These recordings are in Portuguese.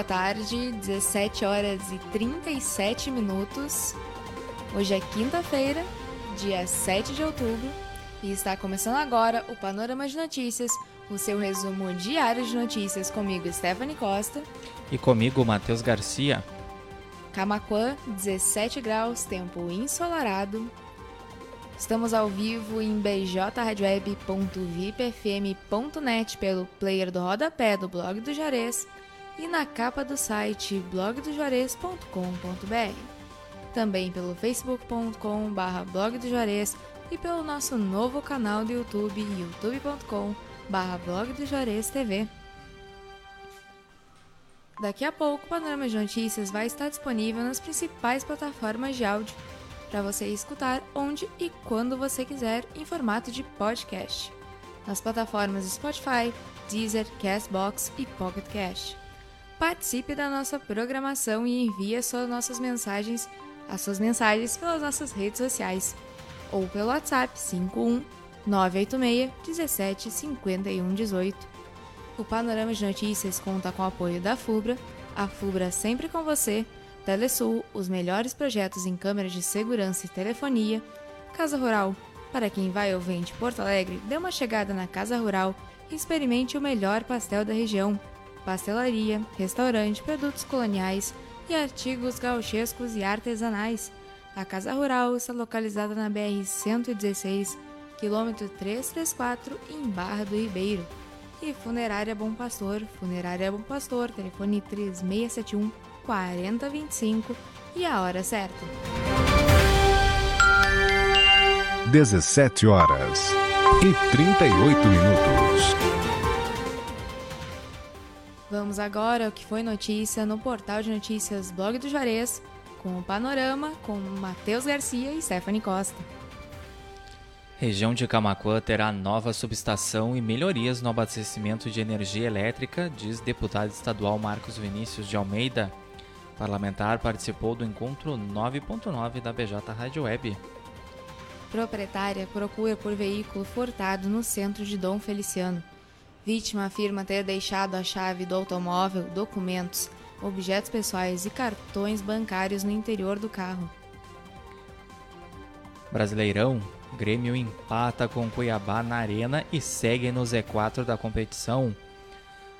boa tarde, 17 horas e 37 minutos. Hoje é quinta-feira, dia 7 de outubro, e está começando agora o Panorama de Notícias, o seu resumo diário de notícias comigo, Stephanie Costa. E comigo, Matheus Garcia. Camaquã, 17 graus, tempo ensolarado. Estamos ao vivo em bjradioweb.vipfm.net pelo player do rodapé do blog do Jarez e na capa do site blogdojuarez.com.br. Também pelo do Juarez e pelo nosso novo canal do YouTube, Juarez TV. Daqui a pouco, o Panorama de Notícias vai estar disponível nas principais plataformas de áudio para você escutar onde e quando você quiser em formato de podcast. Nas plataformas Spotify, Deezer, Castbox e Pocket Cast. Participe da nossa programação e envie as suas nossas mensagens, as suas mensagens pelas nossas redes sociais ou pelo WhatsApp 51 986 17 51 18. O Panorama de Notícias conta com o apoio da FUBRA, a FUBRA sempre com você, Telesul, os melhores projetos em câmeras de segurança e telefonia, Casa Rural, para quem vai ou vem de Porto Alegre, dê uma chegada na Casa Rural e experimente o melhor pastel da região pastelaria, restaurante, produtos coloniais e artigos gauchescos e artesanais. A Casa Rural está localizada na BR-116, quilômetro 334, em Barra do Ribeiro. E Funerária Bom Pastor, Funerária Bom Pastor, telefone 3671 4025 e a hora certa. 17 horas e 38 minutos. Vamos agora ao que foi notícia no portal de notícias Blog do Juarez, com o panorama com Matheus Garcia e Stephanie Costa. Região de Camacuã terá nova subestação e melhorias no abastecimento de energia elétrica, diz deputado estadual Marcos Vinícius de Almeida. O parlamentar participou do encontro 9.9 da BJ Rádio Web. Proprietária procura por veículo furtado no centro de Dom Feliciano. Vítima afirma ter deixado a chave do automóvel, documentos, objetos pessoais e cartões bancários no interior do carro. Brasileirão, Grêmio empata com Cuiabá na Arena e segue no Z4 da competição.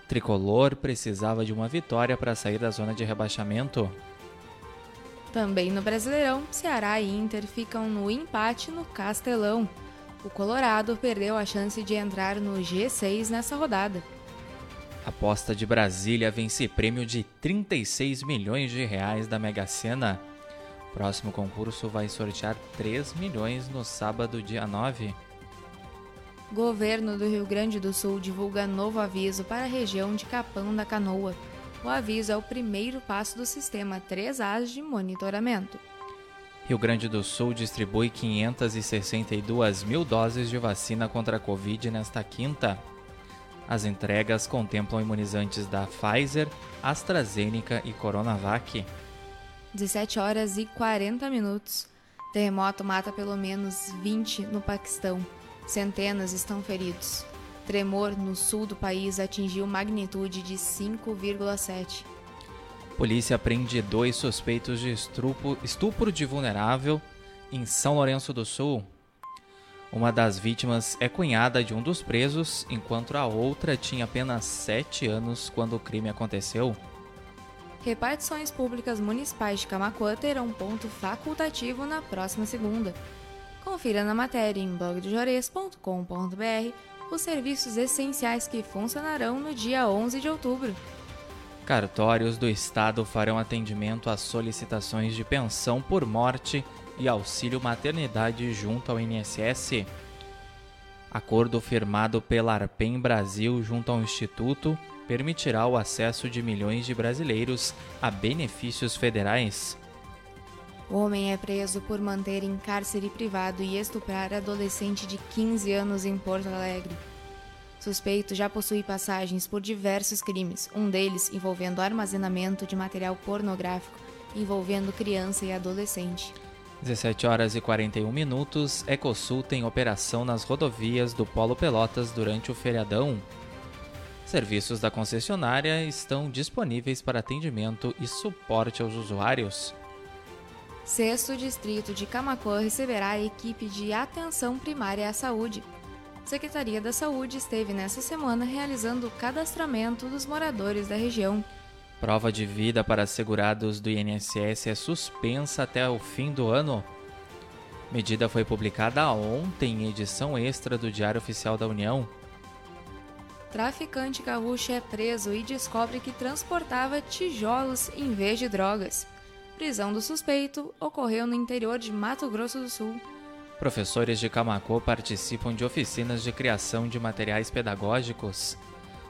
Tricolor precisava de uma vitória para sair da zona de rebaixamento. Também no Brasileirão, Ceará e Inter ficam no empate no Castelão o Colorado perdeu a chance de entrar no G6 nessa rodada. Aposta de Brasília vence prêmio de 36 milhões de reais da Mega Sena. Próximo concurso vai sortear 3 milhões no sábado, dia 9. Governo do Rio Grande do Sul divulga novo aviso para a região de Capão da Canoa. O aviso é o primeiro passo do sistema 3As de monitoramento. Rio Grande do Sul distribui 562 mil doses de vacina contra a Covid nesta quinta. As entregas contemplam imunizantes da Pfizer, AstraZeneca e Coronavac. 17 horas e 40 minutos. Terremoto mata pelo menos 20 no Paquistão. Centenas estão feridos. Tremor no sul do país atingiu magnitude de 5,7. Polícia prende dois suspeitos de estupro, estupro de vulnerável em São Lourenço do Sul. Uma das vítimas é cunhada de um dos presos, enquanto a outra tinha apenas 7 anos quando o crime aconteceu. Repartições públicas municipais de Camacuã terão ponto facultativo na próxima segunda. Confira na matéria em blogdojores.com.br os serviços essenciais que funcionarão no dia 11 de outubro. Cartórios do Estado farão atendimento às solicitações de pensão por morte e auxílio maternidade junto ao INSS. Acordo firmado pela Arpem Brasil junto ao Instituto permitirá o acesso de milhões de brasileiros a benefícios federais. O homem é preso por manter em cárcere privado e estuprar adolescente de 15 anos em Porto Alegre. Suspeito já possui passagens por diversos crimes, um deles envolvendo armazenamento de material pornográfico envolvendo criança e adolescente. 17 horas e 41 minutos, Ecosul tem operação nas rodovias do Polo Pelotas durante o feriadão. Serviços da concessionária estão disponíveis para atendimento e suporte aos usuários. Sexto Distrito de Camacuã receberá a equipe de atenção primária à saúde. Secretaria da Saúde esteve nessa semana realizando o cadastramento dos moradores da região. Prova de vida para segurados do INSS é suspensa até o fim do ano. Medida foi publicada ontem em edição extra do Diário Oficial da União. Traficante gaúcho é preso e descobre que transportava tijolos em vez de drogas. Prisão do suspeito ocorreu no interior de Mato Grosso do Sul. Professores de Camacô participam de oficinas de criação de materiais pedagógicos.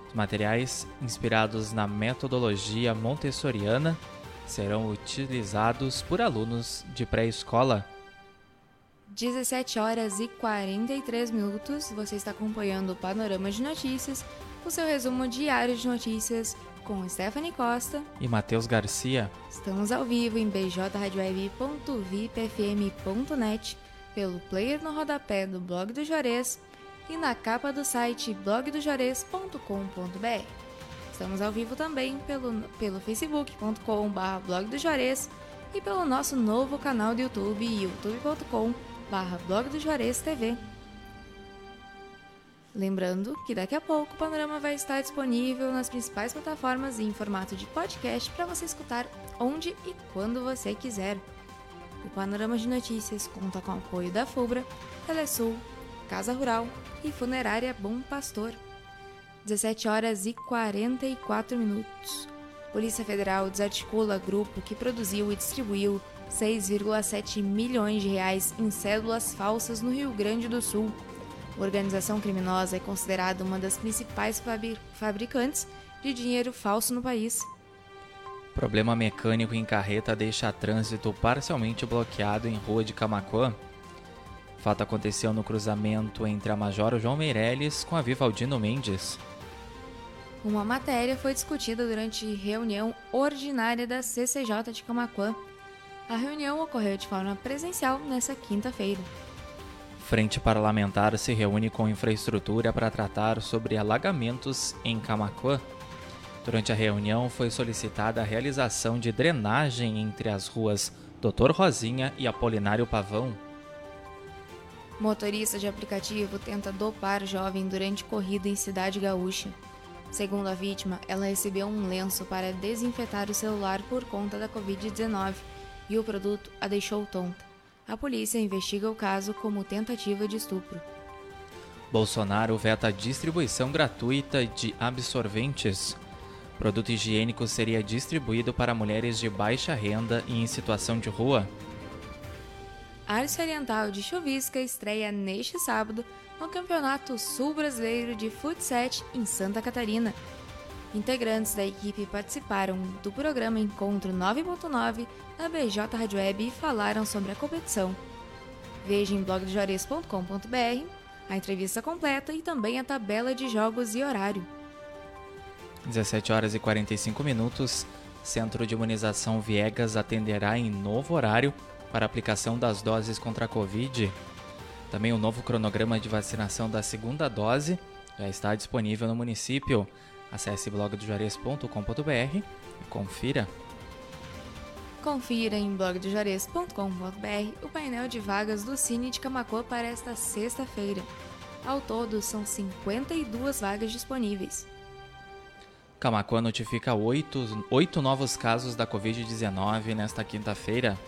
Os materiais, inspirados na metodologia montessoriana, serão utilizados por alunos de pré-escola. 17 horas e 43 minutos. Você está acompanhando o Panorama de Notícias, o seu resumo diário de notícias com Stephanie Costa e Matheus Garcia. Estamos ao vivo em bjradioweb.vipfm.net, pelo player no rodapé do blog do Juarez e na capa do site blogdojores.com.br. Estamos ao vivo também pelo, pelo facebook.com.br blog do e pelo nosso novo canal do YouTube, youtube.com.br blog do TV. Lembrando que daqui a pouco o Panorama vai estar disponível nas principais plataformas em formato de podcast para você escutar onde e quando você quiser. O Panorama de Notícias conta com o apoio da FUBRA, Telesul, Casa Rural e Funerária Bom Pastor. 17 horas e 44 minutos. Polícia Federal desarticula grupo que produziu e distribuiu 6,7 milhões de reais em cédulas falsas no Rio Grande do Sul. A organização criminosa é considerada uma das principais fabricantes de dinheiro falso no país. Problema mecânico em carreta deixa trânsito parcialmente bloqueado em rua de Camacuã. Fato aconteceu no cruzamento entre a Major João Meirelles com a Vivaldino Mendes. Uma matéria foi discutida durante reunião ordinária da CCJ de Camacuã. A reunião ocorreu de forma presencial nesta quinta-feira. Frente parlamentar se reúne com infraestrutura para tratar sobre alagamentos em Camacuã. Durante a reunião foi solicitada a realização de drenagem entre as ruas Doutor Rosinha e Apolinário Pavão. Motorista de aplicativo tenta dopar jovem durante corrida em cidade gaúcha. Segundo a vítima, ela recebeu um lenço para desinfetar o celular por conta da Covid-19 e o produto a deixou tonta. A polícia investiga o caso como tentativa de estupro. Bolsonaro veta a distribuição gratuita de absorventes. Produto higiênico seria distribuído para mulheres de baixa renda e em situação de rua. Arce Oriental de Chuvisca estreia neste sábado no Campeonato Sul Brasileiro de Futsal em Santa Catarina. Integrantes da equipe participaram do programa Encontro 9.9 da BJ Rádio Web e falaram sobre a competição. Veja em blogdojores.com.br a entrevista completa e também a tabela de jogos e horário. 17 horas e 45 minutos. Centro de Imunização Viegas atenderá em novo horário para aplicação das doses contra a Covid. Também o novo cronograma de vacinação da segunda dose já está disponível no município. Acesse blogdojuarez.com.br e confira. Confira em blogdojuarez.com.br o painel de vagas do Cine de Camacuã para esta sexta-feira. Ao todo, são 52 vagas disponíveis. Camacuã notifica oito, oito novos casos da Covid-19 nesta quinta-feira.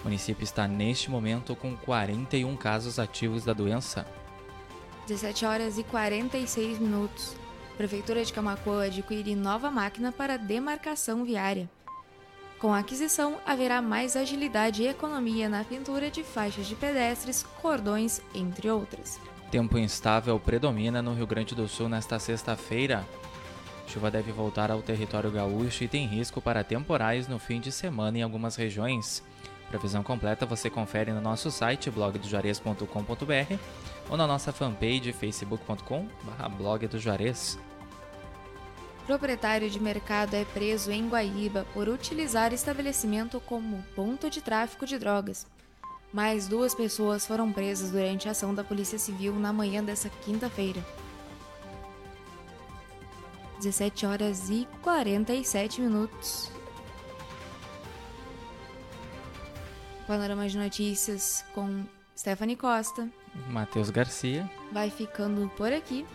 O município está neste momento com 41 casos ativos da doença. 17 horas e 46 minutos. Prefeitura de Camacuã adquire nova máquina para demarcação viária. Com a aquisição, haverá mais agilidade e economia na pintura de faixas de pedestres, cordões, entre outras. Tempo instável predomina no Rio Grande do Sul nesta sexta-feira. Chuva deve voltar ao território gaúcho e tem risco para temporais no fim de semana em algumas regiões. Previsão completa você confere no nosso site blogdojuarez.com.br ou na nossa fanpage facebook.com/blog. Proprietário de mercado é preso em Guaíba por utilizar estabelecimento como ponto de tráfico de drogas. Mais duas pessoas foram presas durante a ação da Polícia Civil na manhã dessa quinta-feira. 17 horas e 47 minutos. Panorama de Notícias com Stephanie Costa. Matheus Garcia. Vai ficando por aqui.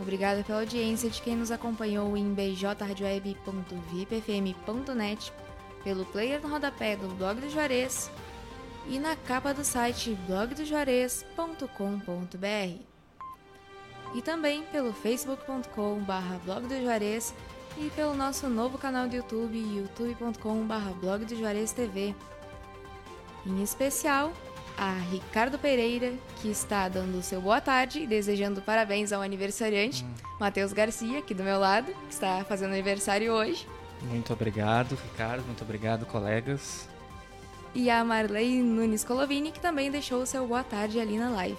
Obrigada pela audiência de quem nos acompanhou em bjradioweb.vipfm.net, pelo player no rodapé do blog do Juarez e na capa do site blogdojuarez.com.br. E também pelo facebook.com.br blog do Juarez e pelo nosso novo canal do YouTube, youtube.com.br blog do Juarez TV. Em especial, a Ricardo Pereira, que está dando o seu boa tarde e desejando parabéns ao aniversariante, hum. Matheus Garcia, aqui do meu lado, que está fazendo aniversário hoje. Muito obrigado, Ricardo. Muito obrigado, colegas. E a Marley Nunes Colovini, que também deixou o seu boa tarde ali na live.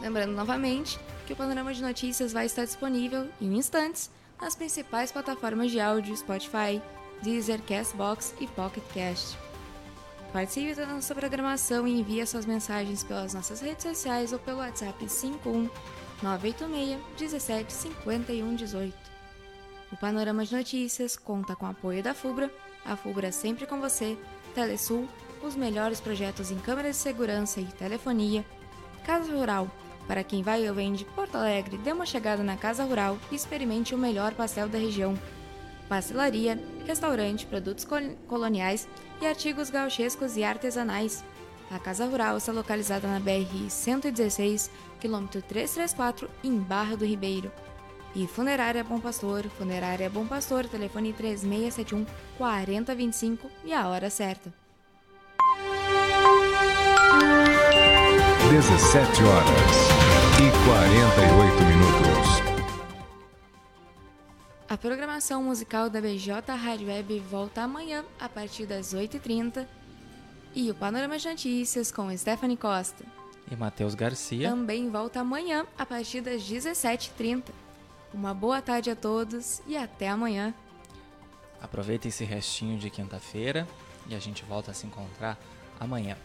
Lembrando novamente que o panorama de notícias vai estar disponível em instantes nas principais plataformas de áudio Spotify, Deezer, Castbox e Pocket Cast. Participe da nossa programação e envie suas mensagens pelas nossas redes sociais ou pelo WhatsApp 51 986 17 51 18. O Panorama de Notícias conta com o apoio da FUBRA, a FUBRA sempre com você, Telesul, os melhores projetos em câmeras de segurança e telefonia, Casa Rural, para quem vai ou vem de Porto Alegre, dê uma chegada na Casa Rural e experimente o melhor pastel da região. Pastelaria, restaurante, produtos coloniais e artigos gauchescos e artesanais. A Casa Rural está localizada na BR-116, quilômetro 334, em Barra do Ribeiro. E Funerária Bom Pastor, Funerária Bom Pastor, telefone 3671 4025 e a hora certa. 17 horas 48 minutos. A programação musical da BJ Rádio Web volta amanhã a partir das 8h30 e o Panorama de Notícias com Stephanie Costa e Matheus Garcia também volta amanhã a partir das 17h30. Uma boa tarde a todos e até amanhã. Aproveita esse restinho de quinta-feira e a gente volta a se encontrar amanhã.